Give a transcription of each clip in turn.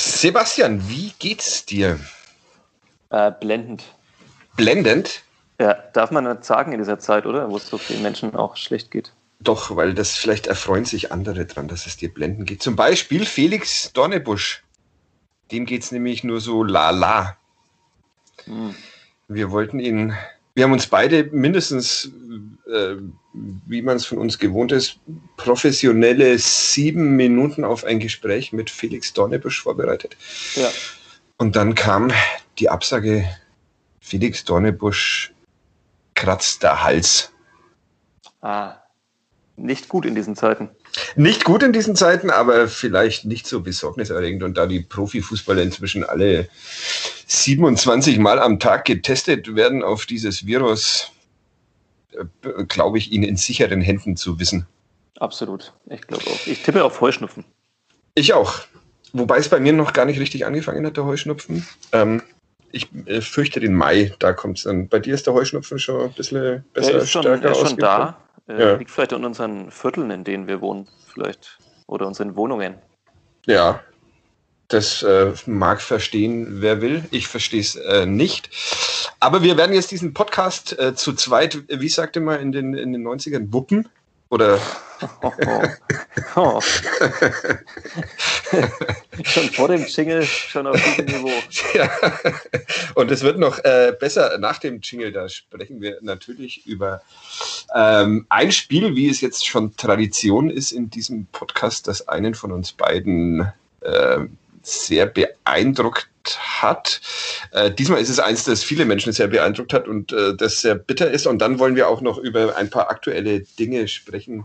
Sebastian, wie geht's dir? Äh, blendend. Blendend? Ja, darf man nicht sagen in dieser Zeit, oder? Wo es so vielen Menschen auch schlecht geht. Doch, weil das vielleicht erfreuen sich andere dran, dass es dir blendend geht. Zum Beispiel Felix Dornebusch. Dem geht's nämlich nur so la-la. Hm. Wir wollten ihn, wir haben uns beide mindestens, äh, wie man es von uns gewohnt ist, professionelle sieben Minuten auf ein Gespräch mit Felix Dornebusch vorbereitet. Ja. Und dann kam die Absage, Felix Dornebusch kratzt der Hals. Ah, nicht gut in diesen Zeiten. Nicht gut in diesen Zeiten, aber vielleicht nicht so besorgniserregend. Und da die Profifußballer inzwischen alle 27 Mal am Tag getestet werden auf dieses Virus, äh, glaube ich, ihn in sicheren Händen zu wissen. Absolut. Ich glaube auch. Ich tippe auf Heuschnupfen. Ich auch. Wobei es bei mir noch gar nicht richtig angefangen hat, der Heuschnupfen. Ähm, ich äh, fürchte den Mai, da kommt es dann. Bei dir ist der Heuschnupfen schon ein bisschen besser, er ist schon, stärker er ist schon da. Äh, ja. Liegt vielleicht in unseren Vierteln, in denen wir wohnen, vielleicht. Oder unseren Wohnungen. Ja, das äh, mag verstehen, wer will. Ich verstehe es äh, nicht. Aber wir werden jetzt diesen Podcast äh, zu zweit, wie sagte man in den, in den 90ern, wuppen. Oder? Oh, oh. Oh. schon vor dem Jingle, schon auf diesem Niveau. Ja. Und es wird noch äh, besser nach dem Jingle. Da sprechen wir natürlich über ähm, ein Spiel, wie es jetzt schon Tradition ist in diesem Podcast, das einen von uns beiden äh, sehr beeindruckt hat. Äh, diesmal ist es eins, das viele Menschen sehr beeindruckt hat und äh, das sehr bitter ist. Und dann wollen wir auch noch über ein paar aktuelle Dinge sprechen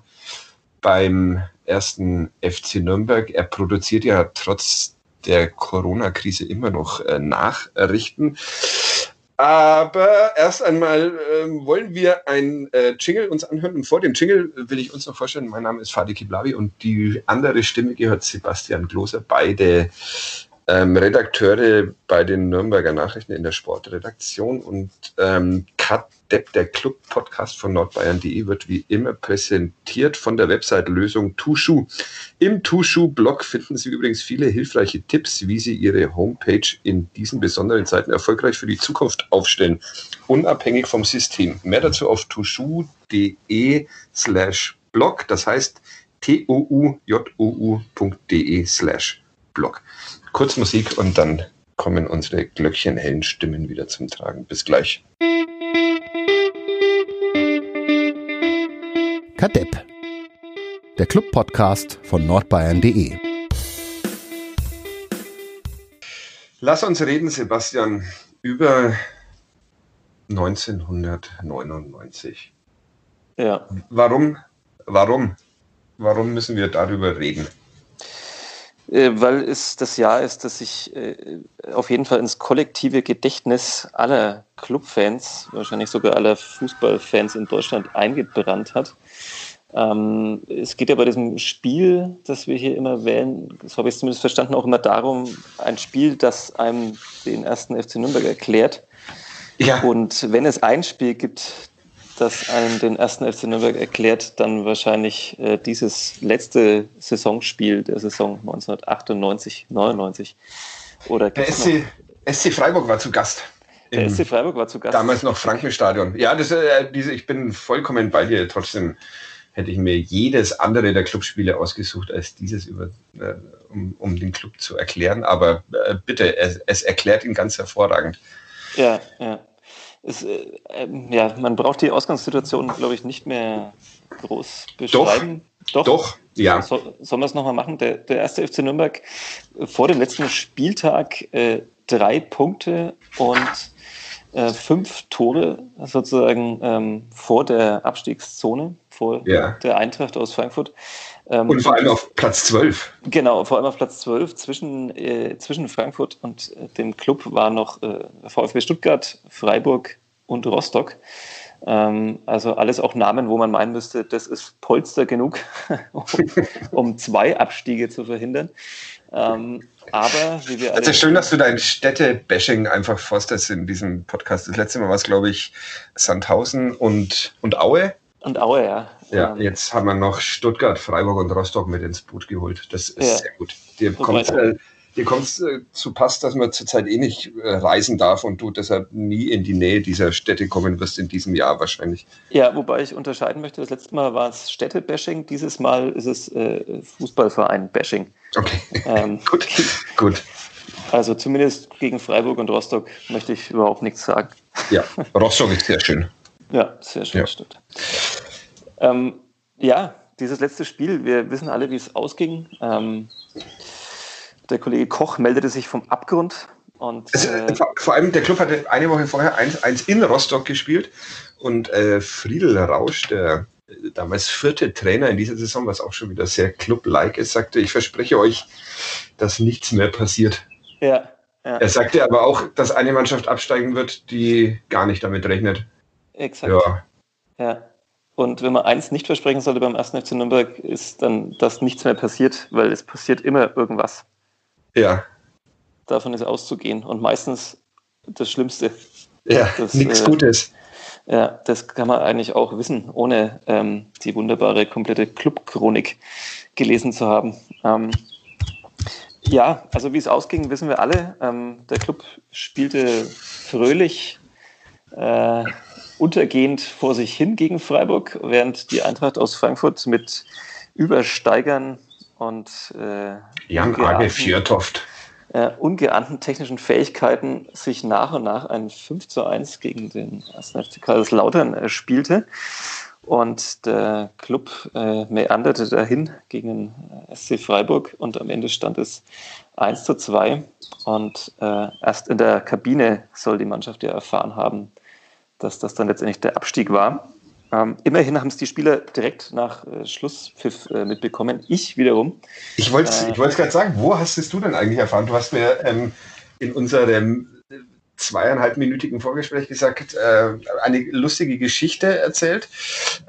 beim ersten FC Nürnberg. Er produziert ja trotz der Corona-Krise immer noch äh, Nachrichten. Aber erst einmal äh, wollen wir ein äh, Jingle uns anhören. Und vor dem Jingle will ich uns noch vorstellen, mein Name ist Fadi Kiblavi und die andere Stimme gehört Sebastian Gloser. Beide ähm, Redakteure bei den Nürnberger Nachrichten in der Sportredaktion und ähm, Kat Depp, der Club-Podcast von nordbayern.de, wird wie immer präsentiert von der Website Lösung Tushu. Im Tushu-Blog finden Sie übrigens viele hilfreiche Tipps, wie Sie Ihre Homepage in diesen besonderen Zeiten erfolgreich für die Zukunft aufstellen, unabhängig vom System. Mehr dazu auf tushu.de slash blog, das heißt t o u j o u.de slash blog kurz Musik und dann kommen unsere glöckchenhellen Stimmen wieder zum Tragen. Bis gleich. Kadepp, der Club-Podcast von nordbayern.de. Lass uns reden, Sebastian, über 1999. Ja. Warum, warum, warum müssen wir darüber reden? Äh, weil es das Jahr ist, das sich äh, auf jeden Fall ins kollektive Gedächtnis aller Clubfans, wahrscheinlich sogar aller Fußballfans in Deutschland eingebrannt hat. Ähm, es geht ja bei diesem Spiel, das wir hier immer wählen, das habe ich zumindest verstanden, auch immer darum, ein Spiel, das einem den ersten FC Nürnberg erklärt. Ja. Und wenn es ein Spiel gibt, das einem den ersten FC Nürnberg erklärt, dann wahrscheinlich äh, dieses letzte Saisonspiel der Saison 1998, 99. Oder der SC, SC Freiburg war zu Gast. Der SC Freiburg war zu Gast. Damals noch Frankenstadion. Ja, das, äh, diese, ich bin vollkommen bei dir. Trotzdem hätte ich mir jedes andere der Clubspiele ausgesucht, als dieses, über, äh, um, um den Club zu erklären. Aber äh, bitte, es, es erklärt ihn ganz hervorragend. Ja, ja es, äh, ähm, ja, man braucht die Ausgangssituation, glaube ich, nicht mehr groß beschreiben. Doch, doch, doch ja. So, sollen wir es nochmal machen? Der, der erste FC Nürnberg äh, vor dem letzten Spieltag äh, drei Punkte und äh, fünf Tore sozusagen ähm, vor der Abstiegszone, vor ja. der Eintracht aus Frankfurt. Ähm, und vor allem auf Platz 12. Genau, vor allem auf Platz 12. Zwischen, äh, zwischen Frankfurt und äh, dem Club war noch äh, VfB Stuttgart, Freiburg und Rostock. Ähm, also alles auch Namen, wo man meinen müsste, das ist Polster genug, um, um, zwei Abstiege zu verhindern. Ähm, aber wie wir alle. Also schön, dass du dein Städte-Bashing einfach forsterst in diesem Podcast. Das letzte Mal war es, glaube ich, Sandhausen und, und Aue. Und Aue, ja. Ja, ähm, jetzt haben wir noch Stuttgart, Freiburg und Rostock mit ins Boot geholt. Das ist ja. sehr gut. Dir kommt, äh, dir kommt es äh, zu Pass, dass man zurzeit eh nicht äh, reisen darf und du deshalb nie in die Nähe dieser Städte kommen wirst in diesem Jahr wahrscheinlich. Ja, wobei ich unterscheiden möchte, das letzte Mal war es Städte-Bashing, dieses Mal ist es äh, Fußballverein-Bashing. Okay, ähm, gut, gut. Also zumindest gegen Freiburg und Rostock möchte ich überhaupt nichts sagen. Ja, Rostock ist sehr schön. Ja, sehr schön, ja. stimmt. Ähm, ja, dieses letzte Spiel, wir wissen alle, wie es ausging. Ähm, der Kollege Koch meldete sich vom Abgrund. Und, äh, vor, vor, allem, der Club hatte eine Woche vorher 1-1 in Rostock gespielt und äh, Friedel Rausch, der äh, damals vierte Trainer in dieser Saison, was auch schon wieder sehr club-like ist, sagte, ich verspreche euch, dass nichts mehr passiert. Ja, ja. Er sagte aber auch, dass eine Mannschaft absteigen wird, die gar nicht damit rechnet. Exakt. Ja. ja. Und wenn man eins nicht versprechen sollte beim 1. FC Nürnberg, ist dann, dass nichts mehr passiert, weil es passiert immer irgendwas. Ja. Davon ist auszugehen. Und meistens das Schlimmste. Ja, nichts äh, Gutes. Ja, das kann man eigentlich auch wissen, ohne ähm, die wunderbare komplette Clubchronik gelesen zu haben. Ähm, ja, also wie es ausging, wissen wir alle. Ähm, der Club spielte fröhlich, äh, untergehend vor sich hin gegen Freiburg, während die Eintracht aus Frankfurt mit Übersteigern und äh, Jan Age Fjörtoft. Äh, ungeahnten technischen Fähigkeiten sich nach und nach ein 5 zu 1 gegen den 1. FC Kaiserslautern äh, spielte. Und der Club äh, meanderte dahin gegen den äh, SC Freiburg und am Ende stand es 1 zu 2. Und äh, erst in der Kabine soll die Mannschaft ja erfahren haben, dass das dann letztendlich der Abstieg war. Ähm, immerhin haben es die Spieler direkt nach äh, Schlusspfiff äh, mitbekommen. Ich wiederum. Ich wollte es äh, gerade sagen, wo hast du denn eigentlich erfahren? Du hast mir ähm, in unserem zweieinhalbminütigen Vorgespräch gesagt, äh, eine lustige Geschichte erzählt.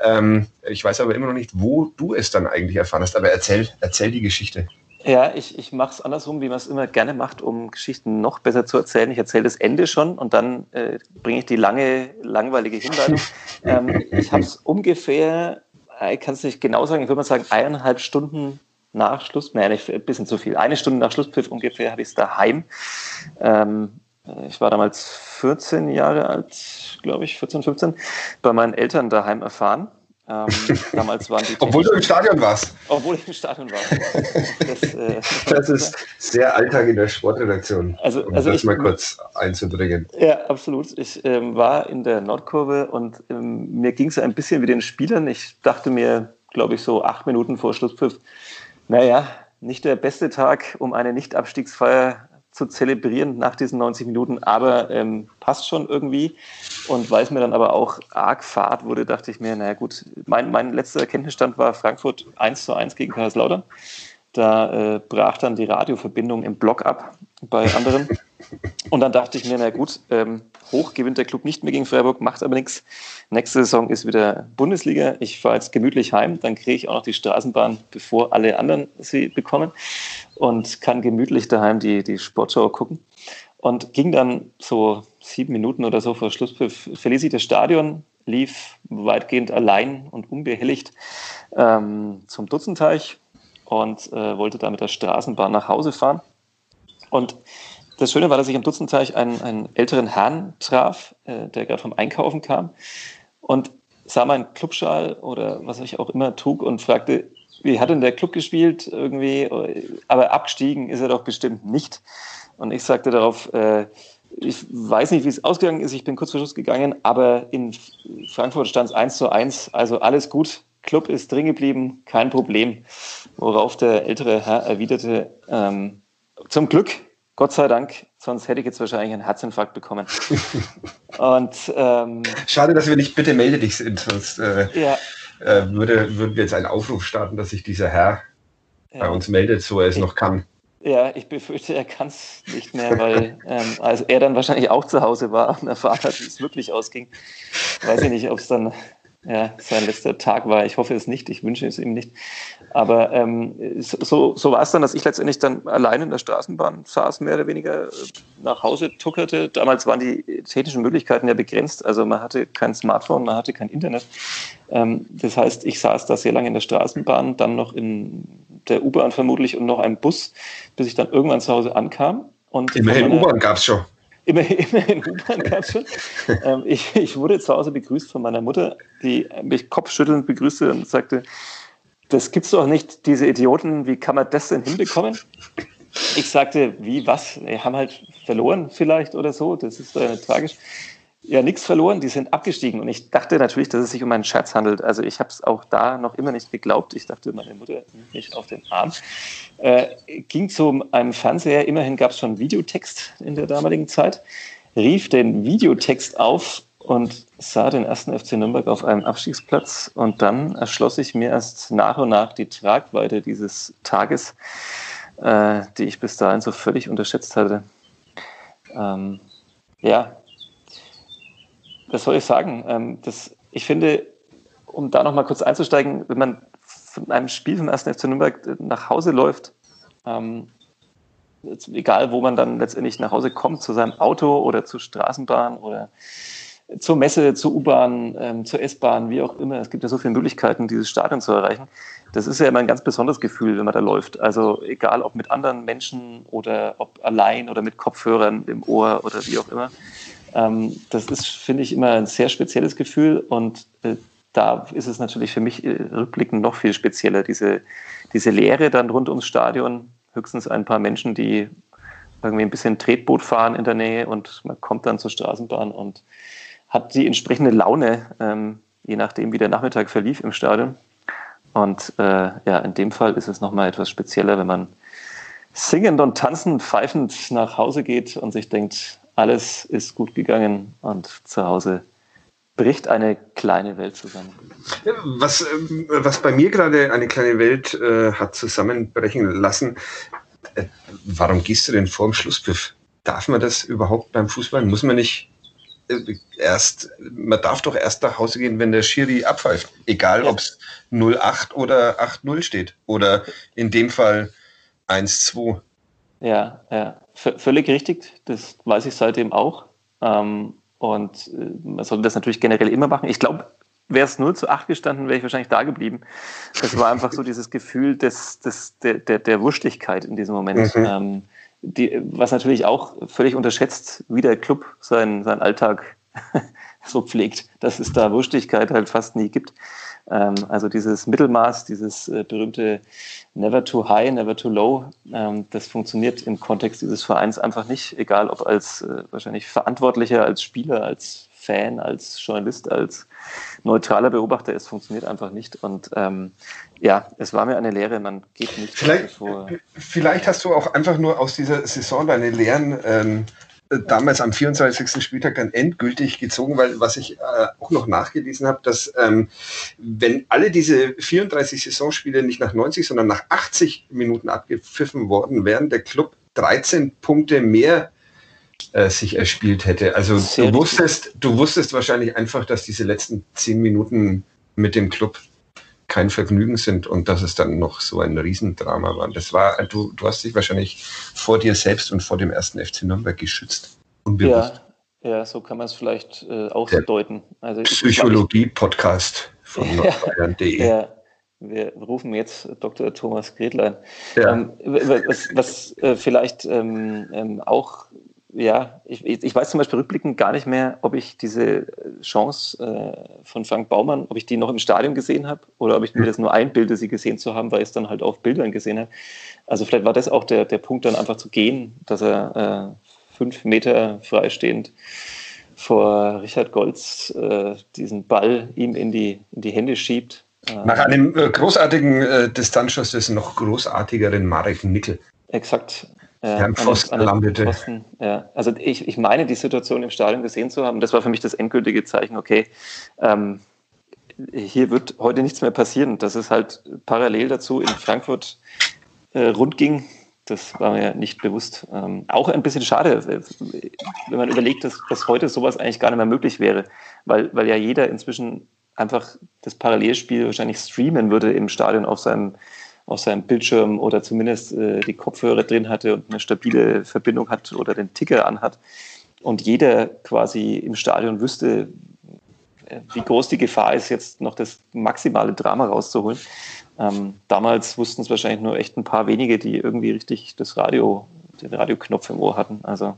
Ähm, ich weiß aber immer noch nicht, wo du es dann eigentlich erfahren hast. Aber erzähl, erzähl die Geschichte. Ja, ich, ich mache es andersrum, wie man es immer gerne macht, um Geschichten noch besser zu erzählen. Ich erzähle das Ende schon und dann äh, bringe ich die lange, langweilige Hinleitung. ähm, ich habe es ungefähr, äh, ich kann es nicht genau sagen, ich würde mal sagen, eineinhalb Stunden nach Schluss, nein, nicht, ein bisschen zu viel, eine Stunde nach Schlusspfiff ungefähr habe ich es daheim. Ähm, ich war damals 14 Jahre alt, glaube ich, 14, 15, bei meinen Eltern daheim erfahren. Ähm, damals waren die obwohl du im Stadion warst. Obwohl ich im Stadion war. Das, äh, das ist sehr Alltag in der Sportredaktion, also, um also das ich, mal kurz einzubringen. Ja, absolut. Ich ähm, war in der Nordkurve und ähm, mir ging es ein bisschen wie den Spielern. Ich dachte mir, glaube ich, so acht Minuten vor Schlusspfiff, naja, nicht der beste Tag, um eine Nicht-Abstiegsfeier zu zelebrieren nach diesen 90 Minuten, aber ähm, passt schon irgendwie. Und weil es mir dann aber auch arg fad wurde, dachte ich mir, naja gut, mein, mein letzter Erkenntnisstand war Frankfurt 1 zu 1 gegen Kaiserslautern. Da äh, brach dann die Radioverbindung im Block ab bei anderen. Und dann dachte ich mir, na gut, ähm, hoch gewinnt der Club nicht mehr gegen Freiburg, macht aber nichts. Nächste Saison ist wieder Bundesliga. Ich fahre jetzt gemütlich heim, dann kriege ich auch noch die Straßenbahn, bevor alle anderen sie bekommen und kann gemütlich daheim die, die Sportschau gucken. Und ging dann so sieben Minuten oder so vor Schlusspfiff, verließ ich das Stadion, lief weitgehend allein und unbehelligt ähm, zum Dutzenteich und äh, wollte da mit der Straßenbahn nach Hause fahren. Und das Schöne war, dass ich am Dutzenteich einen, einen älteren Herrn traf, äh, der gerade vom Einkaufen kam und sah meinen Clubschal oder was ich auch immer trug und fragte, wie hat denn der Club gespielt irgendwie, aber abgestiegen ist er doch bestimmt nicht. Und ich sagte darauf, äh, ich weiß nicht, wie es ausgegangen ist, ich bin kurz vor Schluss gegangen, aber in Frankfurt stand es 1 zu 1, also alles gut, Club ist drin geblieben, kein Problem. Worauf der ältere Herr erwiderte, ähm, zum Glück, Gott sei Dank, sonst hätte ich jetzt wahrscheinlich einen Herzinfarkt bekommen. Und, ähm, Schade, dass wir nicht bitte melde dich sind, sonst äh, ja. Äh, würde, würden wir jetzt einen Aufruf starten, dass sich dieser Herr ja. bei uns meldet, so er es ich, noch kann. Ja, ich befürchte, er kann es nicht mehr, weil ähm, also er dann wahrscheinlich auch zu Hause war und erfahren hat, wie es wirklich ausging. Weiß ich nicht, ob es dann ja, sein letzter Tag war. Ich hoffe es nicht, ich wünsche es ihm nicht. Aber ähm, so, so war es dann, dass ich letztendlich dann allein in der Straßenbahn saß, mehr oder weniger äh, nach Hause tuckerte. Damals waren die technischen Möglichkeiten ja begrenzt. Also man hatte kein Smartphone, man hatte kein Internet. Ähm, das heißt, ich saß da sehr lange in der Straßenbahn, dann noch in der U-Bahn vermutlich und noch einem Bus, bis ich dann irgendwann zu Hause ankam. Und immerhin U-Bahn gab es schon. Immerhin, immerhin U-Bahn gab schon. ähm, ich, ich wurde zu Hause begrüßt von meiner Mutter, die mich kopfschüttelnd begrüßte und sagte, das gibt's doch nicht, diese Idioten, wie kann man das denn hinbekommen? Ich sagte, wie, was? Wir haben halt verloren vielleicht oder so, das ist doch ja nicht tragisch ja nichts verloren, die sind abgestiegen. Und ich dachte natürlich, dass es sich um einen Scherz handelt. Also ich habe es auch da noch immer nicht geglaubt. Ich dachte, meine Mutter nimmt mich auf den Arm. Äh, ging zu einem Fernseher, immerhin gab es schon Videotext in der damaligen Zeit, rief den Videotext auf und sah den ersten FC Nürnberg auf einem Abstiegsplatz. Und dann erschloss ich mir erst nach und nach die Tragweite dieses Tages, äh, die ich bis dahin so völlig unterschätzt hatte. Ähm, ja, was soll ich sagen? Ähm, das, ich finde, um da nochmal kurz einzusteigen, wenn man von einem Spiel vom 1. FC Nürnberg äh, nach Hause läuft, ähm, egal wo man dann letztendlich nach Hause kommt, zu seinem Auto oder zur Straßenbahn oder zur Messe, zur U-Bahn, ähm, zur S-Bahn, wie auch immer. Es gibt ja so viele Möglichkeiten, dieses Stadion zu erreichen. Das ist ja immer ein ganz besonderes Gefühl, wenn man da läuft. Also egal, ob mit anderen Menschen oder ob allein oder mit Kopfhörern im Ohr oder wie auch immer. Ähm, das ist, finde ich, immer ein sehr spezielles Gefühl und äh, da ist es natürlich für mich äh, rückblickend noch viel spezieller, diese, diese Leere dann rund ums Stadion, höchstens ein paar Menschen, die irgendwie ein bisschen Tretboot fahren in der Nähe und man kommt dann zur Straßenbahn und hat die entsprechende Laune, ähm, je nachdem, wie der Nachmittag verlief im Stadion. Und äh, ja, in dem Fall ist es nochmal etwas spezieller, wenn man singend und tanzend, pfeifend nach Hause geht und sich denkt, alles ist gut gegangen und zu Hause bricht eine kleine Welt zusammen. Was, ähm, was bei mir gerade eine kleine Welt äh, hat zusammenbrechen lassen, äh, warum gehst du denn vor dem Schlusspfiff? Darf man das überhaupt beim Fußball? Muss man nicht äh, erst, man darf doch erst nach Hause gehen, wenn der Schiri abpfeift. Egal, ja. ob es 0-8 oder 8-0 steht. Oder in dem Fall 1-2. Ja, ja, völlig richtig. Das weiß ich seitdem auch. Ähm, und äh, man sollte das natürlich generell immer machen. Ich glaube, wäre es 0 zu 8 gestanden, wäre ich wahrscheinlich da geblieben. Das war einfach so dieses Gefühl des, des, der, der, der Wurstigkeit in diesem Moment. Mhm. Ähm, die, was natürlich auch völlig unterschätzt, wie der Club seinen, seinen Alltag so pflegt, dass es da Wurstigkeit halt fast nie gibt. Ähm, also dieses Mittelmaß, dieses äh, berühmte Never too high, never too low, ähm, das funktioniert im Kontext dieses Vereins einfach nicht, egal ob als äh, wahrscheinlich Verantwortlicher, als Spieler, als Fan, als Journalist, als neutraler Beobachter, es funktioniert einfach nicht. Und ähm, ja, es war mir eine Lehre, man geht nicht vielleicht, vor. Vielleicht hast du auch einfach nur aus dieser Saison deine Lehren ähm, damals am 24. Spieltag dann endgültig gezogen, weil was ich äh, auch noch nachgelesen habe, dass ähm, wenn alle diese 34 Saisonspiele nicht nach 90, sondern nach 80 Minuten abgepfiffen worden wären, der Club 13 Punkte mehr äh, sich erspielt hätte. Also du wusstest, du wusstest wahrscheinlich einfach, dass diese letzten 10 Minuten mit dem Club kein Vergnügen sind und dass es dann noch so ein Riesendrama war. Das war, du, du hast dich wahrscheinlich vor dir selbst und vor dem ersten FC Nürnberg geschützt. Unbewusst. Ja, ja so kann man es vielleicht äh, auch Der deuten. Also Psychologie-Podcast von nordbayern.de. Ja, wir rufen jetzt Dr. Thomas Gretlein. Ja. Ähm, was, was äh, vielleicht ähm, ähm, auch ja, ich, ich weiß zum Beispiel rückblickend gar nicht mehr, ob ich diese Chance äh, von Frank Baumann, ob ich die noch im Stadion gesehen habe oder ob ich mir das nur einbilde, sie gesehen zu haben, weil ich es dann halt auf Bildern gesehen habe. Also vielleicht war das auch der, der Punkt, dann einfach zu gehen, dass er äh, fünf Meter freistehend vor Richard Golz äh, diesen Ball ihm in die, in die Hände schiebt. Nach einem äh, großartigen äh, Distanzschuss des noch großartigeren Marek Nickel. Exakt. Ja, an, Pfosten landete. Ja. Also ich, ich meine, die Situation im Stadion gesehen zu haben, das war für mich das endgültige Zeichen, okay, ähm, hier wird heute nichts mehr passieren. Dass es halt parallel dazu in Frankfurt äh, rund ging, das war mir nicht bewusst. Ähm, auch ein bisschen schade, wenn man überlegt, dass, dass heute sowas eigentlich gar nicht mehr möglich wäre, weil, weil ja jeder inzwischen einfach das Parallelspiel wahrscheinlich streamen würde im Stadion auf seinem auf seinem Bildschirm oder zumindest äh, die Kopfhörer drin hatte und eine stabile Verbindung hat oder den Ticker anhat und jeder quasi im Stadion wüsste, äh, wie groß die Gefahr ist, jetzt noch das maximale Drama rauszuholen. Ähm, damals wussten es wahrscheinlich nur echt ein paar wenige, die irgendwie richtig das Radio, den Radioknopf im Ohr hatten. Also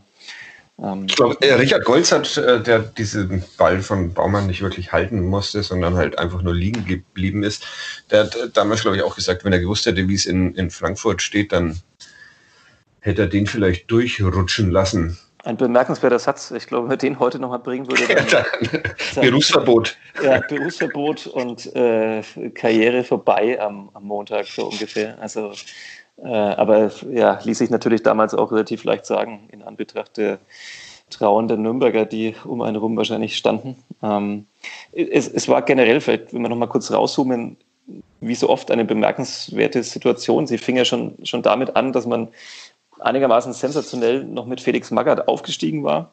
ähm, ich glaube, äh, Richard Golz hat, äh, der diesen Ball von Baumann nicht wirklich halten musste, sondern halt einfach nur liegen geblieben ist, der hat äh, damals, glaube ich, auch gesagt, wenn er gewusst hätte, wie es in, in Frankfurt steht, dann hätte er den vielleicht durchrutschen lassen. Ein bemerkenswerter Satz. Ich glaube, wenn man den heute nochmal bringen würde. Dann, dann, Berufsverbot. Ja, Berufsverbot und äh, Karriere vorbei am, am Montag so ungefähr. Also aber ja, ließ sich natürlich damals auch relativ leicht sagen, in Anbetracht der Trauen Nürnberger, die um einen rum wahrscheinlich standen. Ähm, es, es, war generell, vielleicht, wenn wir nochmal kurz rauszoomen, wie so oft eine bemerkenswerte Situation. Sie fing ja schon, schon damit an, dass man einigermaßen sensationell noch mit Felix Magath aufgestiegen war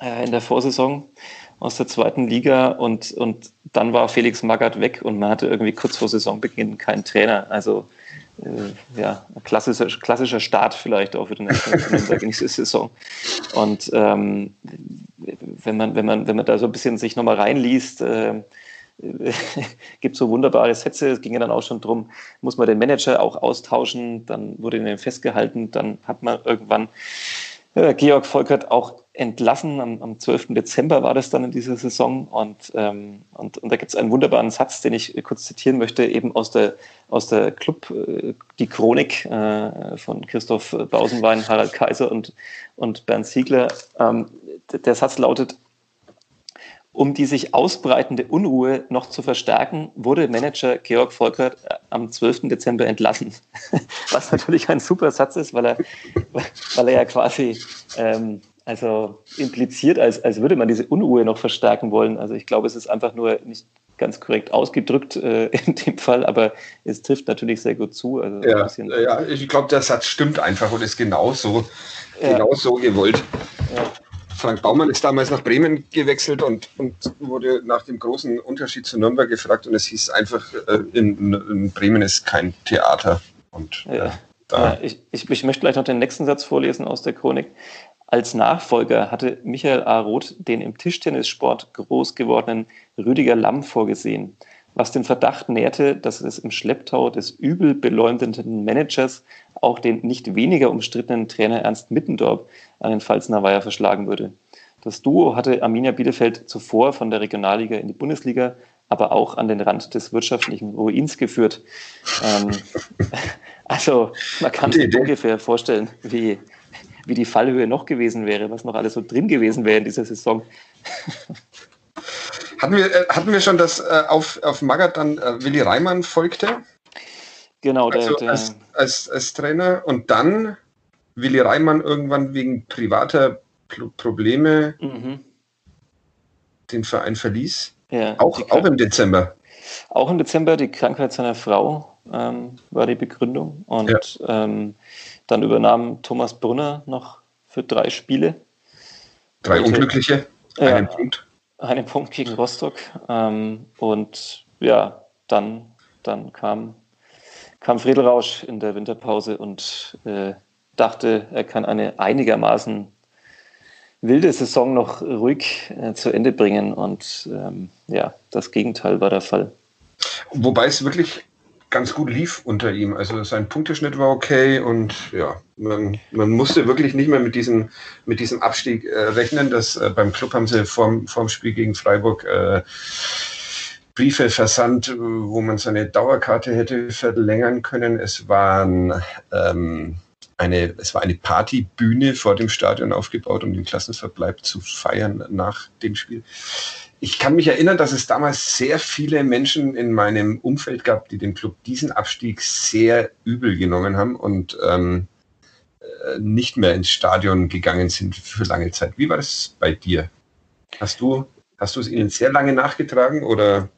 äh, in der Vorsaison aus der zweiten Liga und, und dann war Felix Magath weg und man hatte irgendwie kurz vor Saisonbeginn keinen Trainer. Also äh, ja, klassischer, klassischer Start vielleicht auch für den in diese Saison. Und ähm, wenn, man, wenn, man, wenn man da so ein bisschen sich nochmal reinliest, äh, gibt so wunderbare Sätze. Es ging ja dann auch schon darum, muss man den Manager auch austauschen. Dann wurde ihn festgehalten. Dann hat man irgendwann äh, Georg Volkert auch entlassen. Am, am 12. Dezember war das dann in dieser Saison. Und, ähm, und, und da gibt es einen wunderbaren Satz, den ich kurz zitieren möchte, eben aus der, aus der Club, äh, die Chronik äh, von Christoph Bausenwein, Harald Kaiser und, und Bernd Siegler. Ähm, der Satz lautet, um die sich ausbreitende Unruhe noch zu verstärken, wurde Manager Georg Volkert äh, am 12. Dezember entlassen. Was natürlich ein super Satz ist, weil er, weil er ja quasi ähm, also impliziert, als, als würde man diese Unruhe noch verstärken wollen. Also ich glaube, es ist einfach nur nicht ganz korrekt ausgedrückt äh, in dem Fall, aber es trifft natürlich sehr gut zu. Also ja, ja, ich glaube, der Satz stimmt einfach und ist genauso, ja. genauso gewollt. Ja. Frank Baumann ist damals nach Bremen gewechselt und, und wurde nach dem großen Unterschied zu Nürnberg gefragt und es hieß einfach, äh, in, in Bremen ist kein Theater. Und. Äh, ja, ich, ich, ich möchte gleich noch den nächsten Satz vorlesen aus der Chronik. Als Nachfolger hatte Michael A. Roth den im Tischtennissport groß gewordenen Rüdiger Lamm vorgesehen, was den Verdacht nährte, dass es im Schlepptau des übel beleumdenden Managers auch den nicht weniger umstrittenen Trainer Ernst Mittendorf an den Pfalzner Weiher verschlagen würde. Das Duo hatte Arminia Bielefeld zuvor von der Regionalliga in die Bundesliga, aber auch an den Rand des wirtschaftlichen Ruins geführt. Ähm, also man kann sich ungefähr vorstellen, wie, wie die Fallhöhe noch gewesen wäre, was noch alles so drin gewesen wäre in dieser Saison. Hatten wir, äh, hatten wir schon, dass äh, auf, auf Magath dann äh, Willi Reimann folgte? Genau, der, also als, als, als, Trainer und dann Willi Reimann irgendwann wegen privater Probleme mhm. den Verein verließ. Ja, auch, auch im Dezember. Auch im Dezember, die Krankheit seiner Frau ähm, war die Begründung. Und ja. ähm, dann übernahm Thomas Brunner noch für drei Spiele. Drei unglückliche, einen ja, Punkt. Einen Punkt gegen Rostock. Ähm, und ja, dann, dann kam, kam Friedel Rausch in der Winterpause und äh, dachte, er kann eine einigermaßen wilde Saison noch ruhig äh, zu Ende bringen. Und ähm, ja, das Gegenteil war der Fall. Wobei es wirklich ganz gut lief unter ihm. Also sein Punkteschnitt war okay und ja, man, man musste wirklich nicht mehr mit diesem, mit diesem Abstieg äh, rechnen. Das, äh, beim Club haben sie vorm, vorm Spiel gegen Freiburg äh, Briefe versandt, wo man seine Dauerkarte hätte verlängern können. Es waren ähm, eine, es war eine Partybühne vor dem Stadion aufgebaut, um den Klassenverbleib zu feiern nach dem Spiel ich kann mich erinnern, dass es damals sehr viele Menschen in meinem Umfeld gab, die dem Club diesen Abstieg sehr übel genommen haben und ähm, äh, nicht mehr ins Stadion gegangen sind für lange Zeit. Wie war das bei dir? Hast du, hast du es ihnen sehr lange nachgetragen oder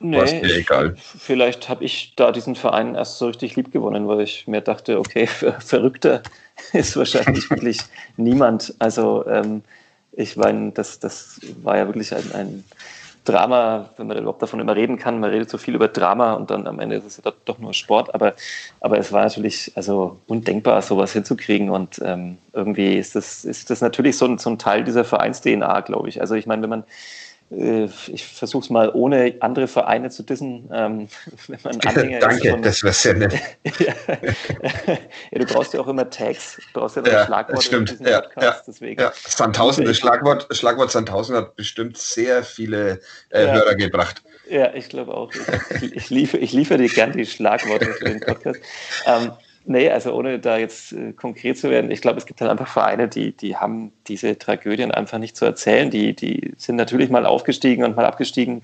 nee, war es dir egal? Ich, vielleicht habe ich da diesen Verein erst so richtig lieb gewonnen, weil ich mir dachte, okay, Verrückter ist wahrscheinlich wirklich niemand. Also ähm, ich meine, das, das war ja wirklich ein, ein Drama, wenn man überhaupt davon immer reden kann. Man redet so viel über Drama und dann am Ende ist es ja doch nur Sport. Aber, aber es war natürlich also undenkbar, sowas hinzukriegen. Und ähm, irgendwie ist das, ist das natürlich so ein, so ein Teil dieser Vereins-DNA, glaube ich. Also ich meine, wenn man ich versuche es mal ohne andere Vereine zu dissen. Ähm, wenn man Anhänger Danke, von, das wäre sehr nett. ja, ja, du brauchst ja auch immer Tags, du brauchst ja, ja Schlagworte stimmt. Ja, Podcast, deswegen. Ja. Sandhausen, das Schlagwort, Schlagwort Sandhausen hat bestimmt sehr viele äh, Hörer gebracht. Ja, ich glaube auch. Ich, ich, liefere, ich liefere dir gern die Schlagworte für den Podcast. Ähm, Nee, also ohne da jetzt äh, konkret zu werden, ich glaube, es gibt halt einfach Vereine, die, die haben diese Tragödien einfach nicht zu erzählen. Die, die sind natürlich mal aufgestiegen und mal abgestiegen,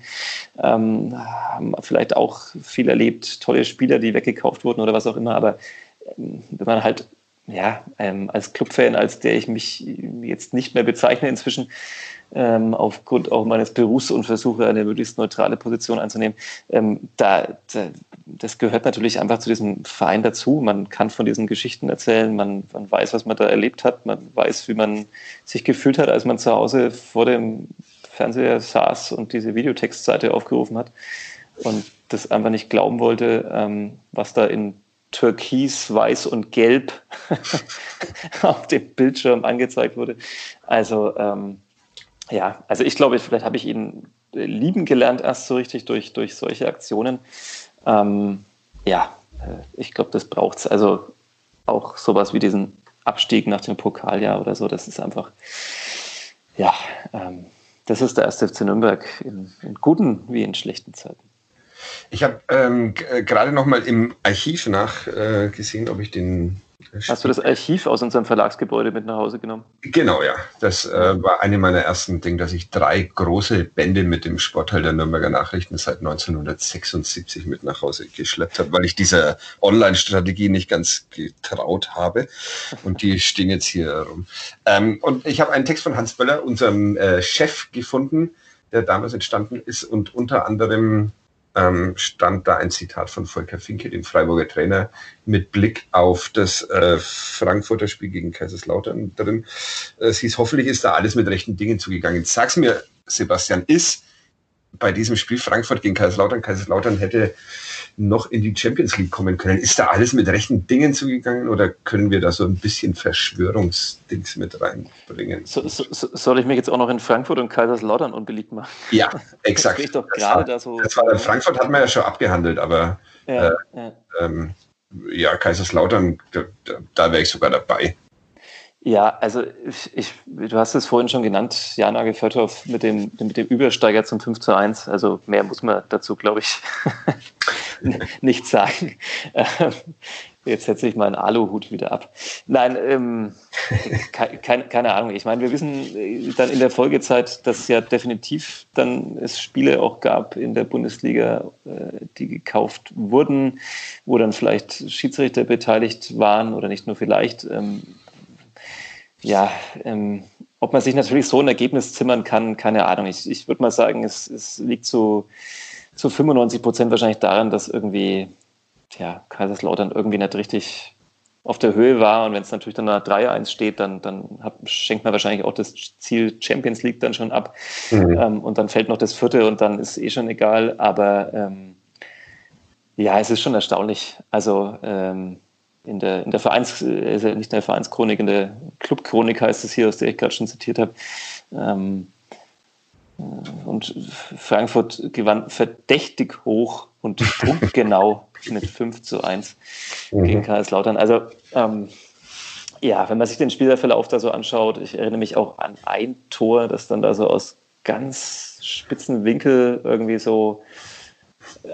ähm, haben vielleicht auch viel erlebt, tolle Spieler, die weggekauft wurden oder was auch immer. Aber ähm, wenn man halt ja, ähm, als Clubfan, als der ich mich jetzt nicht mehr bezeichne inzwischen, ähm, aufgrund auch meines Berufs und versuche eine möglichst neutrale Position einzunehmen. Ähm, da, da, das gehört natürlich einfach zu diesem Verein dazu. Man kann von diesen Geschichten erzählen, man, man weiß, was man da erlebt hat, man weiß, wie man sich gefühlt hat, als man zu Hause vor dem Fernseher saß und diese Videotextseite aufgerufen hat und das einfach nicht glauben wollte, ähm, was da in Türkis, Weiß und Gelb auf dem Bildschirm angezeigt wurde. Also ähm, ja, also ich glaube, vielleicht habe ich ihn lieben gelernt erst so richtig durch, durch solche Aktionen. Ähm, ja, äh, ich glaube, das braucht es. Also auch sowas wie diesen Abstieg nach dem Pokaljahr oder so, das ist einfach, ja, ähm, das ist der erste FC Nürnberg in, in guten wie in schlechten Zeiten. Ich habe ähm, äh, gerade noch mal im Archiv nachgesehen, äh, ob ich den Hast du das Archiv aus unserem Verlagsgebäude mit nach Hause genommen? Genau, ja. Das äh, war eine meiner ersten Dinge, dass ich drei große Bände mit dem Sportteil der Nürnberger Nachrichten seit 1976 mit nach Hause geschleppt habe, weil ich dieser Online-Strategie nicht ganz getraut habe. Und die stehen jetzt hier rum. Ähm, und ich habe einen Text von Hans Böller, unserem äh, Chef, gefunden, der damals entstanden ist und unter anderem ähm, stand da ein Zitat von Volker Finke, dem Freiburger Trainer, mit Blick auf das äh, Frankfurter Spiel gegen Kaiserslautern drin. Es hieß, hoffentlich ist da alles mit rechten Dingen zugegangen. Sag's mir, Sebastian, ist bei diesem Spiel Frankfurt gegen Kaiserslautern, Kaiserslautern hätte noch in die Champions League kommen können. Ist da alles mit rechten Dingen zugegangen oder können wir da so ein bisschen Verschwörungsdings mit reinbringen? So, so, soll ich mich jetzt auch noch in Frankfurt und Kaiserslautern unbeliebt machen? Ja, exakt. Das, doch gerade da so das war, Frankfurt hat man ja schon abgehandelt, aber ja, äh, ja. Ähm, ja Kaiserslautern, da, da, da wäre ich sogar dabei. Ja, also ich, ich, du hast es vorhin schon genannt, Jana Gefördhoff mit dem, mit dem Übersteiger zum 5 zu 1. Also mehr muss man dazu, glaube ich, nicht sagen. Ähm, jetzt setze ich meinen Aluhut wieder ab. Nein, ähm, keine, keine Ahnung. Ich meine, wir wissen äh, dann in der Folgezeit, dass ja definitiv dann es Spiele auch gab in der Bundesliga, äh, die gekauft wurden, wo dann vielleicht Schiedsrichter beteiligt waren oder nicht nur vielleicht. Ja, ähm, ob man sich natürlich so ein Ergebnis zimmern kann, keine Ahnung. Ich, ich würde mal sagen, es, es liegt zu, zu 95 Prozent wahrscheinlich daran, dass irgendwie ja, Kaiserslautern irgendwie nicht richtig auf der Höhe war. Und wenn es natürlich dann nach 3-1 steht, dann, dann hat, schenkt man wahrscheinlich auch das Ziel Champions League dann schon ab. Mhm. Ähm, und dann fällt noch das vierte und dann ist eh schon egal. Aber ähm, ja, es ist schon erstaunlich. Also ähm, in der, in der Vereins, also nicht in der Vereinschronik, in der Clubchronik heißt es hier, aus der ich gerade schon zitiert habe. Ähm, äh, und Frankfurt gewann verdächtig hoch und punktgenau mit 5 zu 1 mhm. gegen Kaiserslautern. Also ähm, ja, wenn man sich den Spielverlauf da so anschaut, ich erinnere mich auch an ein Tor, das dann da so aus ganz spitzen Winkel irgendwie so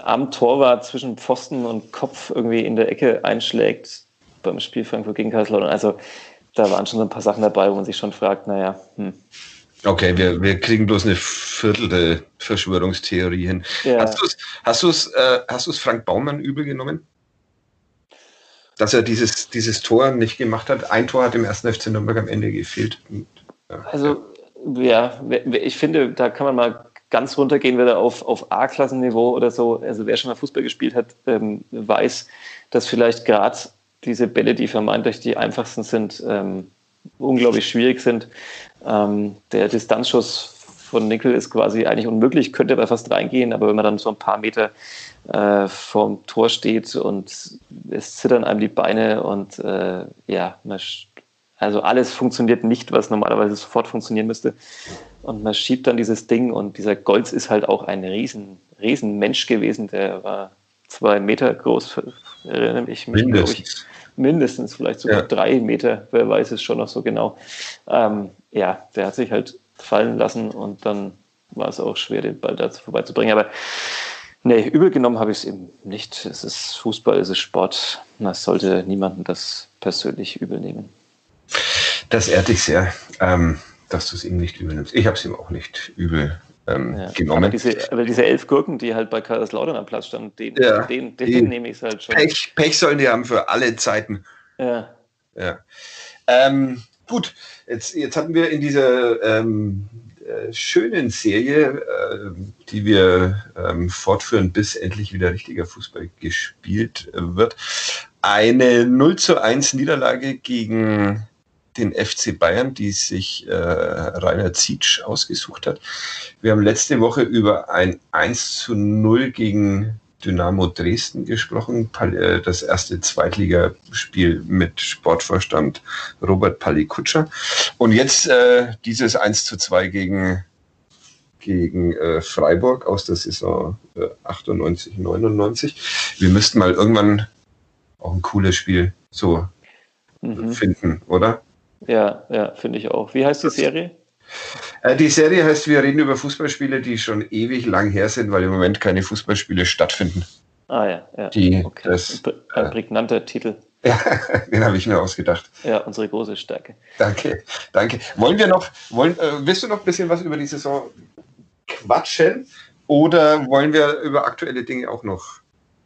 am Torwart zwischen Pfosten und Kopf irgendwie in der Ecke einschlägt beim Spiel Frankfurt gegen Kaiserslautern. Also da waren schon so ein paar Sachen dabei, wo man sich schon fragt, naja, hm. Okay, wir, wir kriegen bloß eine Viertel der Verschwörungstheorie hin. Ja. Hast du es hast du's, äh, hast du's Frank Baumann übel genommen? Dass er dieses, dieses Tor nicht gemacht hat. Ein Tor hat im ersten FC Nürnberg am Ende gefehlt. Und, ja. Also, ja, ich finde, da kann man mal ganz runtergehen, wieder auf, auf A-Klassenniveau oder so. Also, wer schon mal Fußball gespielt hat, ähm, weiß, dass vielleicht gerade diese Bälle, die vermeintlich die einfachsten sind, ähm, unglaublich schwierig sind. Ähm, der Distanzschuss von Nickel ist quasi eigentlich unmöglich, könnte aber fast reingehen, aber wenn man dann so ein paar Meter äh, vorm Tor steht und es zittern einem die Beine und äh, ja, also alles funktioniert nicht, was normalerweise sofort funktionieren müsste. Und man schiebt dann dieses Ding und dieser Golz ist halt auch ein riesen, riesen Mensch gewesen, der war zwei Meter groß, erinnere ich mich, mindestens. Ich, mindestens, vielleicht sogar ja. drei Meter, wer weiß es schon noch so genau. Ähm, ja, der hat sich halt fallen lassen und dann war es auch schwer, den Ball dazu vorbeizubringen. Aber nee, übel genommen habe ich es eben nicht. Es ist Fußball, es ist Sport. Das sollte niemanden das persönlich übel nehmen. Das ehrt dich sehr, ähm, dass du es ihm nicht übel nimmst. Ich habe es ihm auch nicht übel ähm, ja. genommen. Aber diese, aber diese, elf Gurken, die halt bei Kaiserslautern am Platz standen, den, ja, den, den, den nehme ich halt schon. Pech, Pech sollen die haben für alle Zeiten. Ja. ja. Ähm, gut, jetzt, jetzt hatten wir in dieser ähm, äh, schönen Serie, äh, die wir ähm, fortführen, bis endlich wieder richtiger Fußball gespielt wird, eine 0 zu 1 Niederlage gegen den FC Bayern, die sich äh, Rainer Zietsch ausgesucht hat. Wir haben letzte Woche über ein 1 zu 0 gegen Dynamo Dresden gesprochen. Äh, das erste Zweitligaspiel mit Sportvorstand Robert Palikutscher. Und jetzt äh, dieses 1 zu 2 gegen, gegen äh, Freiburg aus der Saison äh, 98, 99. Wir müssten mal irgendwann auch ein cooles Spiel so mhm. finden, oder? Ja, ja, finde ich auch. Wie heißt die Serie? Äh, die Serie heißt, wir reden über Fußballspiele, die schon ewig lang her sind, weil im Moment keine Fußballspiele stattfinden. Ah ja, ja. Die, okay. das, Ein äh, prägnanter Titel. Ja, den habe ich mir ausgedacht. Ja, unsere große Stärke. Danke, danke. Wollen wir noch, wollen, äh, willst du noch ein bisschen was über die Saison quatschen? Oder wollen wir über aktuelle Dinge auch noch?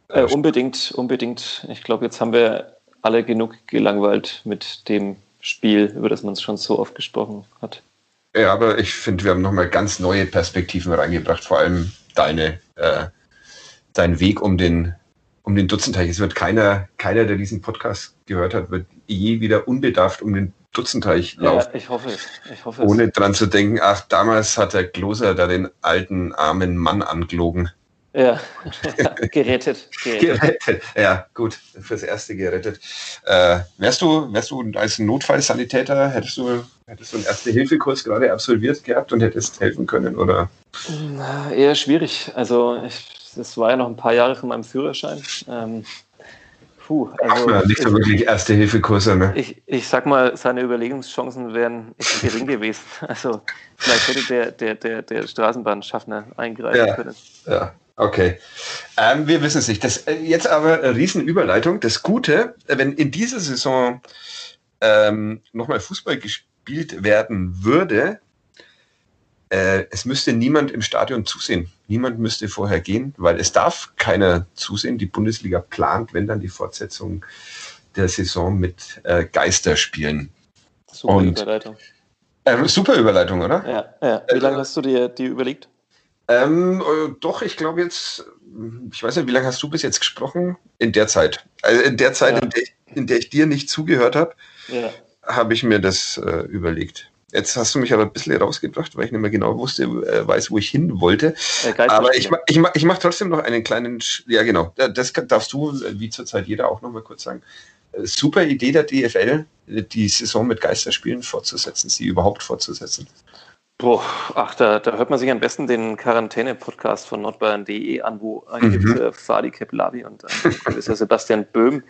Äh, unbedingt, unbedingt. Ich glaube, jetzt haben wir alle genug gelangweilt mit dem Spiel, über das man schon so oft gesprochen hat. Ja, aber ich finde, wir haben nochmal ganz neue Perspektiven reingebracht, vor allem deine, äh, dein Weg um den, um den Dutzendteich. Es wird keiner, keiner, der diesen Podcast gehört hat, wird je wieder unbedarft um den Dutzendteich laufen. Ja, ich hoffe es. Ich hoffe ohne es. dran zu denken, ach, damals hat der Kloser da den alten, armen Mann anglogen. Ja, gerettet, gerettet. gerettet. Ja, gut, fürs Erste gerettet. Äh, wärst, du, wärst du als Notfallsanitäter, hättest du, hättest du einen Erste-Hilfe-Kurs gerade absolviert gehabt und hättest helfen können, oder? Na, eher schwierig. Also, ich, das war ja noch ein paar Jahre von meinem Führerschein. Ähm, puh, also. Ja, nicht so wirklich Erste-Hilfe-Kurse, ne? Ich, ich sag mal, seine Überlegungschancen wären echt gering gewesen. Also, vielleicht hätte der, der, der, der Straßenbahnschaffner eingreifen ja, können. Ja. Okay. Ähm, wir wissen es nicht. Das, äh, jetzt aber eine Riesenüberleitung. Das Gute, äh, wenn in dieser Saison ähm, nochmal Fußball gespielt werden würde, äh, es müsste niemand im Stadion zusehen. Niemand müsste vorher gehen, weil es darf keiner zusehen. Die Bundesliga plant, wenn dann die Fortsetzung der Saison mit äh, Geisterspielen. Super Und, Überleitung. Äh, super Überleitung, oder? Ja, ja. Wie lange hast du dir die überlegt? Ähm, äh, doch, ich glaube jetzt, ich weiß nicht, wie lange hast du bis jetzt gesprochen? In der Zeit. Also in der Zeit, ja. in, der ich, in, der ich, dir nicht zugehört habe, ja. habe ich mir das äh, überlegt. Jetzt hast du mich aber ein bisschen rausgebracht, weil ich nicht mehr genau wusste, äh, weiß, wo ich hin wollte. Äh, aber ich, ich, ich mache trotzdem noch einen kleinen, ja genau, das darfst du, wie zurzeit jeder, auch noch mal kurz sagen. Äh, super Idee der DFL, die Saison mit Geisterspielen fortzusetzen, sie überhaupt fortzusetzen. Boah, ach, da, da hört man sich am besten den Quarantäne-Podcast von nordbayern.de an, wo ein mhm. gewisser Fadi Keplavi und ein gewisser Sebastian Böhm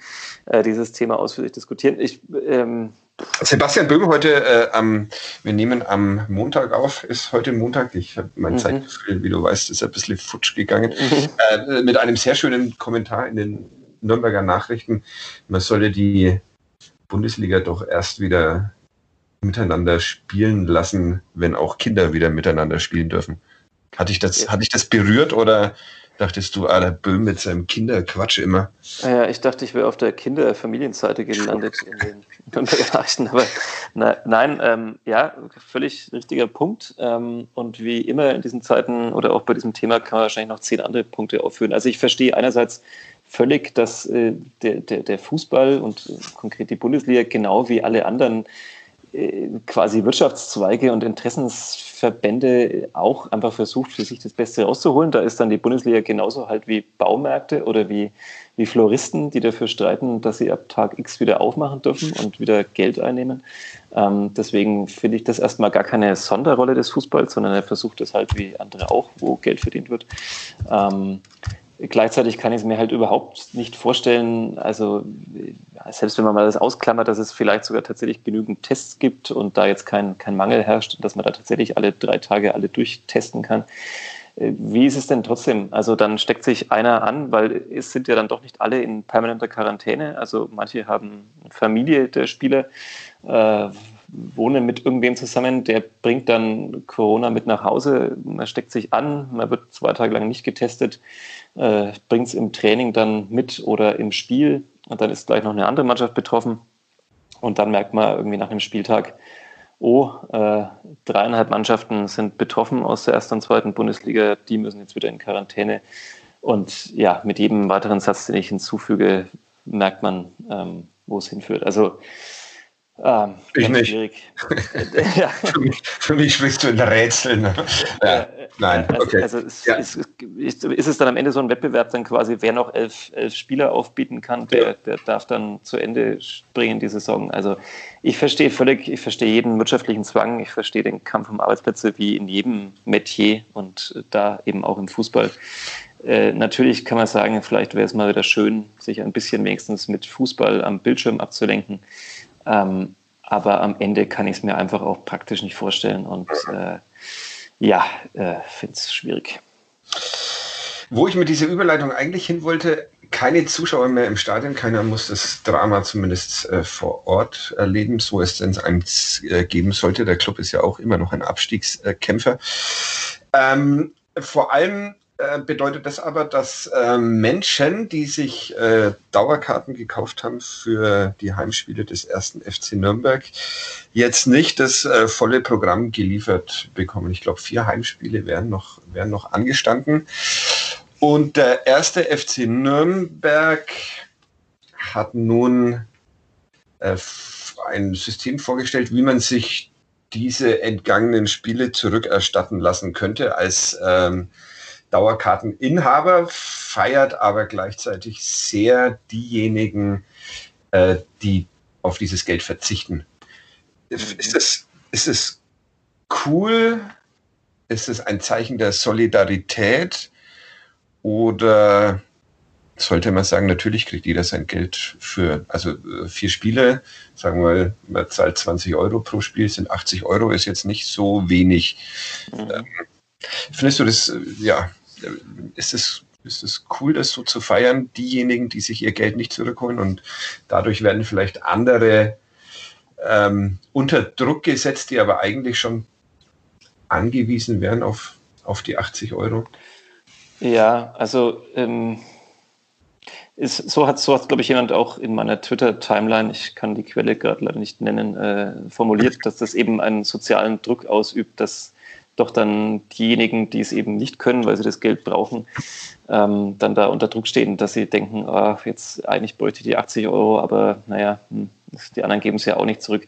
äh, dieses Thema ausführlich diskutieren. Ich, ähm, Sebastian Böhm heute äh, am, wir nehmen am Montag auf, ist heute Montag. Ich habe mein mhm. Zeitgefühl, wie du weißt, ist ein bisschen futsch gegangen. Mhm. Äh, mit einem sehr schönen Kommentar in den Nürnberger Nachrichten. Man solle die Bundesliga doch erst wieder miteinander spielen lassen, wenn auch Kinder wieder miteinander spielen dürfen. Hatte ich das, hatte ich das berührt oder dachtest du, ah, der Böhm mit seinem Kinderquatsch immer? Ja, ich dachte, ich wäre auf der Kinderfamilienseite gelandet in den Nachrichten. Aber na, nein, ähm, ja, völlig richtiger Punkt. Ähm, und wie immer in diesen Zeiten oder auch bei diesem Thema kann man wahrscheinlich noch zehn andere Punkte aufführen. Also ich verstehe einerseits völlig, dass äh, der, der, der Fußball und konkret die Bundesliga genau wie alle anderen äh, quasi Wirtschaftszweige und Interessensverbände auch einfach versucht, für sich das Beste rauszuholen. Da ist dann die Bundesliga genauso halt wie Baumärkte oder wie, wie Floristen, die dafür streiten, dass sie ab Tag X wieder aufmachen dürfen und wieder Geld einnehmen. Ähm, deswegen finde ich das erstmal gar keine Sonderrolle des Fußballs, sondern er versucht das halt wie andere auch, wo Geld verdient wird. Ähm, Gleichzeitig kann ich es mir halt überhaupt nicht vorstellen, also selbst wenn man mal das ausklammert, dass es vielleicht sogar tatsächlich genügend Tests gibt und da jetzt kein, kein Mangel herrscht, dass man da tatsächlich alle drei Tage alle durchtesten kann. Äh, wie ist es denn trotzdem? Also dann steckt sich einer an, weil es sind ja dann doch nicht alle in permanenter Quarantäne. Also manche haben Familie der Spieler, äh, wohnen mit irgendwem zusammen, der bringt dann Corona mit nach Hause, man steckt sich an, man wird zwei Tage lang nicht getestet äh, bringt es im Training dann mit oder im Spiel und dann ist gleich noch eine andere Mannschaft betroffen und dann merkt man irgendwie nach dem Spieltag, oh, äh, dreieinhalb Mannschaften sind betroffen aus der ersten und zweiten Bundesliga, die müssen jetzt wieder in Quarantäne. Und ja, mit jedem weiteren Satz, den ich hinzufüge, merkt man, ähm, wo es hinführt. Also ähm, ich nicht. Schwierig. ja. für, mich, für, mich, sprichst du in Rätseln. Ne? Ja. Nein, also, okay. Also ist, ja. ist, ist, ist, es dann am Ende so ein Wettbewerb dann quasi, wer noch elf, elf Spieler aufbieten kann, der, der darf dann zu Ende springen die Saison. Also ich verstehe völlig, ich verstehe jeden wirtschaftlichen Zwang, ich verstehe den Kampf um Arbeitsplätze wie in jedem Metier und da eben auch im Fußball. Äh, natürlich kann man sagen, vielleicht wäre es mal wieder schön, sich ein bisschen wenigstens mit Fußball am Bildschirm abzulenken. Ähm, aber am Ende kann ich es mir einfach auch praktisch nicht vorstellen und äh, ja, äh, finde es schwierig. Wo ich mit dieser Überleitung eigentlich hin wollte, keine Zuschauer mehr im Stadion, keiner muss das Drama zumindest äh, vor Ort erleben, so es denn eins äh, geben sollte. Der Club ist ja auch immer noch ein Abstiegskämpfer. Ähm, vor allem äh, bedeutet das aber, dass äh, Menschen, die sich äh, Dauerkarten gekauft haben für die Heimspiele des ersten FC Nürnberg, jetzt nicht das äh, volle Programm geliefert bekommen. Ich glaube, vier Heimspiele werden noch, werden noch angestanden. Und der erste FC Nürnberg hat nun äh, ein System vorgestellt, wie man sich diese entgangenen Spiele zurückerstatten lassen könnte als ähm, Dauerkarteninhaber, feiert aber gleichzeitig sehr diejenigen, äh, die auf dieses Geld verzichten. Ist es, ist cool? Ist es ein Zeichen der Solidarität? Oder sollte man sagen, natürlich kriegt jeder sein Geld für, also äh, vier Spiele, sagen wir mal, man zahlt 20 Euro pro Spiel, sind 80 Euro, ist jetzt nicht so wenig. Mhm. Ähm, findest du das, äh, es, ist es cool, das so zu feiern, diejenigen, die sich ihr Geld nicht zurückholen und dadurch werden vielleicht andere ähm, unter Druck gesetzt, die aber eigentlich schon angewiesen wären auf, auf die 80 Euro? Ja, also ähm, ist, so hat, so hat glaube ich, jemand auch in meiner Twitter-Timeline, ich kann die Quelle gerade leider nicht nennen, äh, formuliert, dass das eben einen sozialen Druck ausübt, dass doch dann diejenigen, die es eben nicht können, weil sie das Geld brauchen, ähm, dann da unter Druck stehen, dass sie denken, ah, jetzt eigentlich bräuchte ich die 80 Euro, aber naja, hm, die anderen geben es ja auch nicht zurück.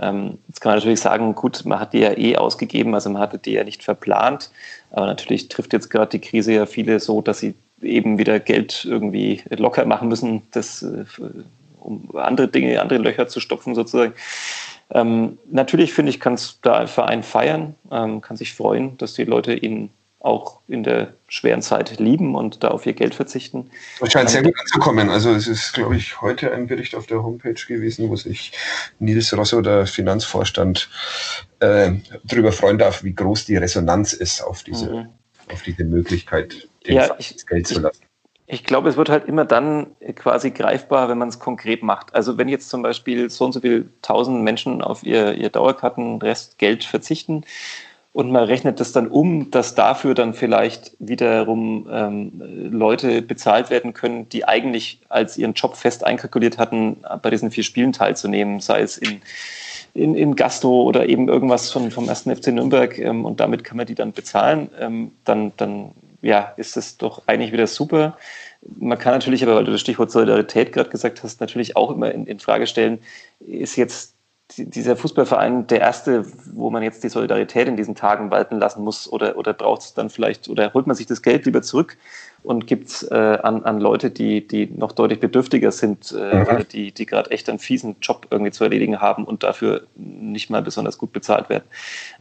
Ähm, jetzt kann man natürlich sagen, gut, man hat die ja eh ausgegeben, also man hatte die ja nicht verplant, aber natürlich trifft jetzt gerade die Krise ja viele so, dass sie eben wieder Geld irgendwie locker machen müssen, das, äh, um andere Dinge, andere Löcher zu stopfen sozusagen. Ähm, natürlich finde ich, kann es da ein Verein feiern, ähm, kann sich freuen, dass die Leute ihn auch in der schweren Zeit lieben und da auf ihr Geld verzichten. Das scheint sehr gut anzukommen. Also es ist, glaube ich, heute ein Bericht auf der Homepage gewesen, wo sich Nils Rosso, der Finanzvorstand, äh, darüber freuen darf, wie groß die Resonanz ist auf diese, mhm. auf diese Möglichkeit, dem ja, ich, Geld zu lassen. Ich glaube, es wird halt immer dann quasi greifbar, wenn man es konkret macht. Also wenn jetzt zum Beispiel so und so viele tausend Menschen auf ihr, ihr Dauerkartenrest Geld verzichten und man rechnet das dann um, dass dafür dann vielleicht wiederum ähm, Leute bezahlt werden können, die eigentlich als ihren Job fest einkalkuliert hatten, bei diesen vier Spielen teilzunehmen, sei es in in, in Gasto oder eben irgendwas von, vom ersten FC Nürnberg ähm, und damit kann man die dann bezahlen, ähm, dann, dann ja, ist das doch eigentlich wieder super. Man kann natürlich aber, weil du das Stichwort Solidarität gerade gesagt hast, natürlich auch immer in, in Frage stellen, ist jetzt dieser Fußballverein der erste, wo man jetzt die Solidarität in diesen Tagen walten lassen muss? Oder, oder braucht es dann vielleicht, oder holt man sich das Geld lieber zurück und gibt es äh, an, an Leute, die, die noch deutlich bedürftiger sind, äh, mhm. die, die gerade echt einen fiesen Job irgendwie zu erledigen haben und dafür nicht mal besonders gut bezahlt werden?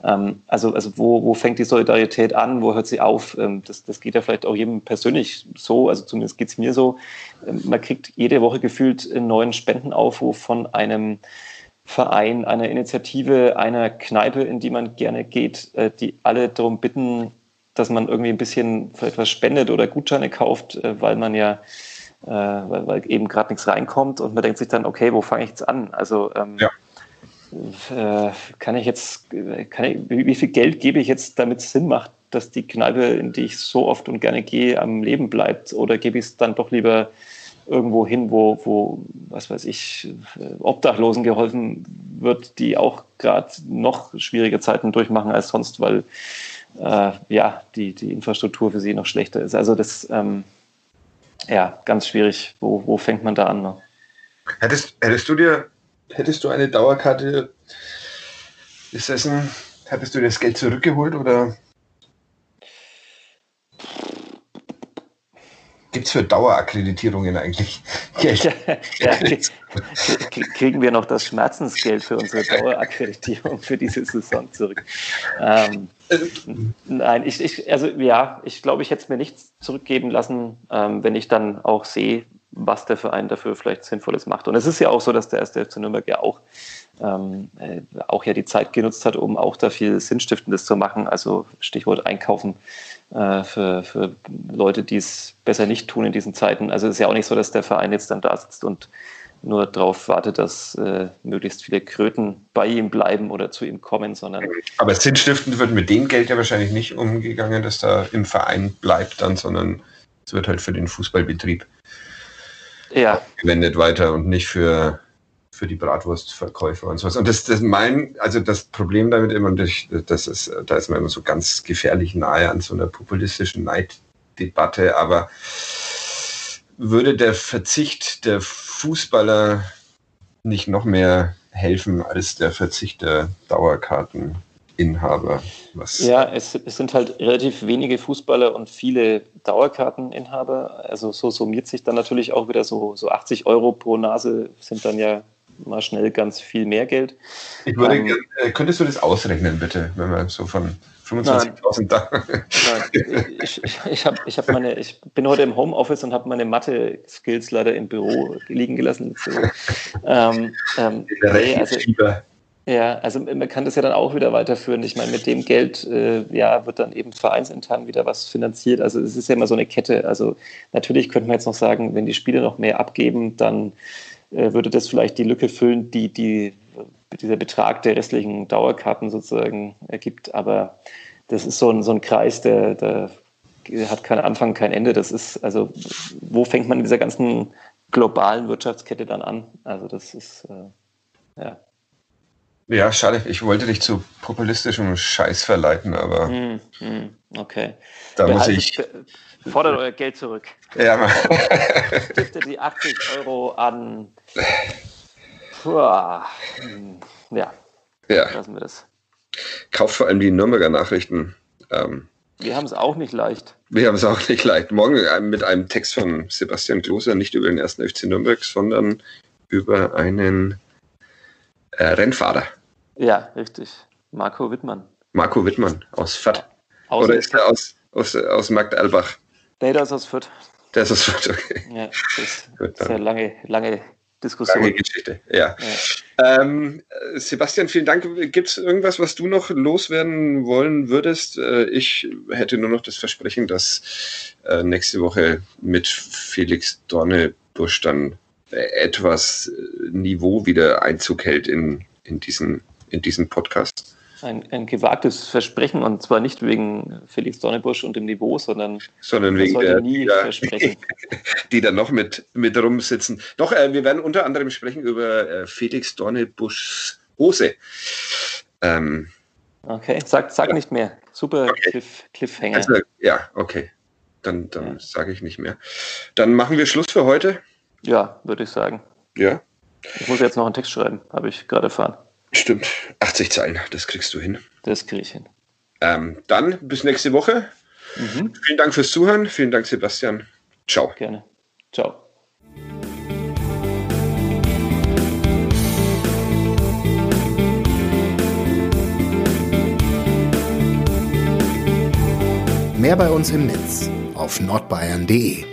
Ähm, also also wo, wo fängt die Solidarität an, wo hört sie auf? Ähm, das, das geht ja vielleicht auch jedem persönlich so, also zumindest geht es mir so. Ähm, man kriegt jede Woche gefühlt einen neuen Spendenaufruf von einem Verein, einer Initiative, einer Kneipe, in die man gerne geht, äh, die alle darum bitten, dass man irgendwie ein bisschen für etwas spendet oder Gutscheine kauft, äh, weil man ja, äh, weil, weil eben gerade nichts reinkommt und man denkt sich dann, okay, wo fange ich jetzt an? Also ähm, ja. kann ich jetzt, kann ich, wie viel Geld gebe ich jetzt, damit es Sinn macht, dass die Kneipe, in die ich so oft und gerne gehe, am Leben bleibt? Oder gebe ich es dann doch lieber irgendwo hin, wo, wo, was weiß ich, Obdachlosen geholfen wird, die auch gerade noch schwierige Zeiten durchmachen als sonst, weil äh, ja, die, die Infrastruktur für sie noch schlechter ist. Also das, ähm, ja, ganz schwierig. Wo, wo fängt man da an? Ne? Hättest, hättest du dir, hättest du eine Dauerkarte besessen, hättest du das Geld zurückgeholt oder Gibt es für Dauerakkreditierungen eigentlich Geld? Ja, kriegen wir noch das Schmerzensgeld für unsere Dauerakkreditierung für diese Saison zurück? Ähm, nein, ich, ich, also ja, ich glaube, ich hätte es mir nicht zurückgeben lassen, ähm, wenn ich dann auch sehe, was der Verein dafür vielleicht Sinnvolles macht. Und es ist ja auch so, dass der erste FC Nürnberg ja auch, ähm, äh, auch ja die Zeit genutzt hat, um auch da viel Sinnstiftendes zu machen. Also Stichwort Einkaufen äh, für, für Leute, die es besser nicht tun in diesen Zeiten. Also es ist ja auch nicht so, dass der Verein jetzt dann da sitzt und nur darauf wartet, dass äh, möglichst viele Kröten bei ihm bleiben oder zu ihm kommen, sondern. Aber sinnstiftend wird mit dem Geld ja wahrscheinlich nicht umgegangen, dass da im Verein bleibt dann, sondern es wird halt für den Fußballbetrieb ja. gewendet weiter und nicht für für die Bratwurstverkäufer und sowas. Und das, das mein, also das Problem damit immer, und das, ist, da ist man immer so ganz gefährlich nahe an so einer populistischen Neiddebatte, aber würde der Verzicht der Fußballer nicht noch mehr helfen als der Verzicht der Dauerkarteninhaber? Was ja, es, es, sind halt relativ wenige Fußballer und viele Dauerkarteninhaber. Also so summiert sich dann natürlich auch wieder so, so 80 Euro pro Nase sind dann ja mal schnell ganz viel mehr Geld. Ich würde, ähm, äh, könntest du das ausrechnen, bitte, wenn man so von 25.000 da. Nein, ich, ich, ich, hab, ich, hab meine, ich bin heute im Homeoffice und habe meine Mathe-Skills leider im Büro liegen gelassen. So, ähm, ähm, nee, also, ja, also man kann das ja dann auch wieder weiterführen. Ich meine, mit dem Geld äh, ja, wird dann eben vereinsintern wieder was finanziert. Also es ist ja immer so eine Kette. Also natürlich könnte man jetzt noch sagen, wenn die Spiele noch mehr abgeben, dann äh, würde das vielleicht die Lücke füllen, die, die dieser Betrag der restlichen Dauerkarten sozusagen ergibt. Aber das ist so ein, so ein Kreis, der, der hat keinen Anfang, kein Ende. Das ist, also, wo fängt man in dieser ganzen globalen Wirtschaftskette dann an? Also, das ist, äh, ja. Ja, schade. Ich wollte dich zu populistischem Scheiß verleiten, aber. Mm, mm, okay. Da Behaltet, muss ich. Fordert euer Geld zurück. Ja, Stiftet die 80 Euro an. Puh, ja. Ja. Lassen wir das. Kauft vor allem die Nürnberger Nachrichten. Ähm, wir haben es auch nicht leicht. Wir haben es auch nicht leicht. Morgen äh, mit einem Text von Sebastian Kloser, nicht über den ersten FC Nürnberg, sondern über einen äh, Rennfahrer. Ja, richtig. Marco Wittmann. Marco Wittmann aus Fürth. Oder ist er aus, aus, aus Magdalbach? Nee, der ist aus Fürth. Der ist aus Fürth, okay. Ja, das ist, Gut, eine lange, lange Diskussion. Lange Geschichte, ja. ja. Ähm, Sebastian, vielen Dank. Gibt es irgendwas, was du noch loswerden wollen würdest? Äh, ich hätte nur noch das Versprechen, dass äh, nächste Woche mit Felix Dornebusch dann etwas Niveau wieder Einzug hält in, in, diesen, in diesen Podcast ein, ein gewagtes Versprechen und zwar nicht wegen Felix Donnebusch und dem Niveau, sondern, sondern wegen der, der, Versprechen. die da noch mit, mit rumsitzen. Doch, äh, wir werden unter anderem sprechen über äh, Felix Dornebuschs Hose. Ähm, okay, sag, sag ja. nicht mehr. Super okay. Cliff, Cliffhanger. Also, ja, okay. Dann, dann ja. sage ich nicht mehr. Dann machen wir Schluss für heute. Ja, würde ich sagen. Ja. Ich muss jetzt noch einen Text schreiben, habe ich gerade erfahren. Stimmt, 80 Zeilen, das kriegst du hin. Das kriege ich hin. Ähm, dann bis nächste Woche. Mhm. Vielen Dank fürs Zuhören. Vielen Dank, Sebastian. Ciao. Gerne. Ciao. Mehr bei uns im Netz auf nordbayern.de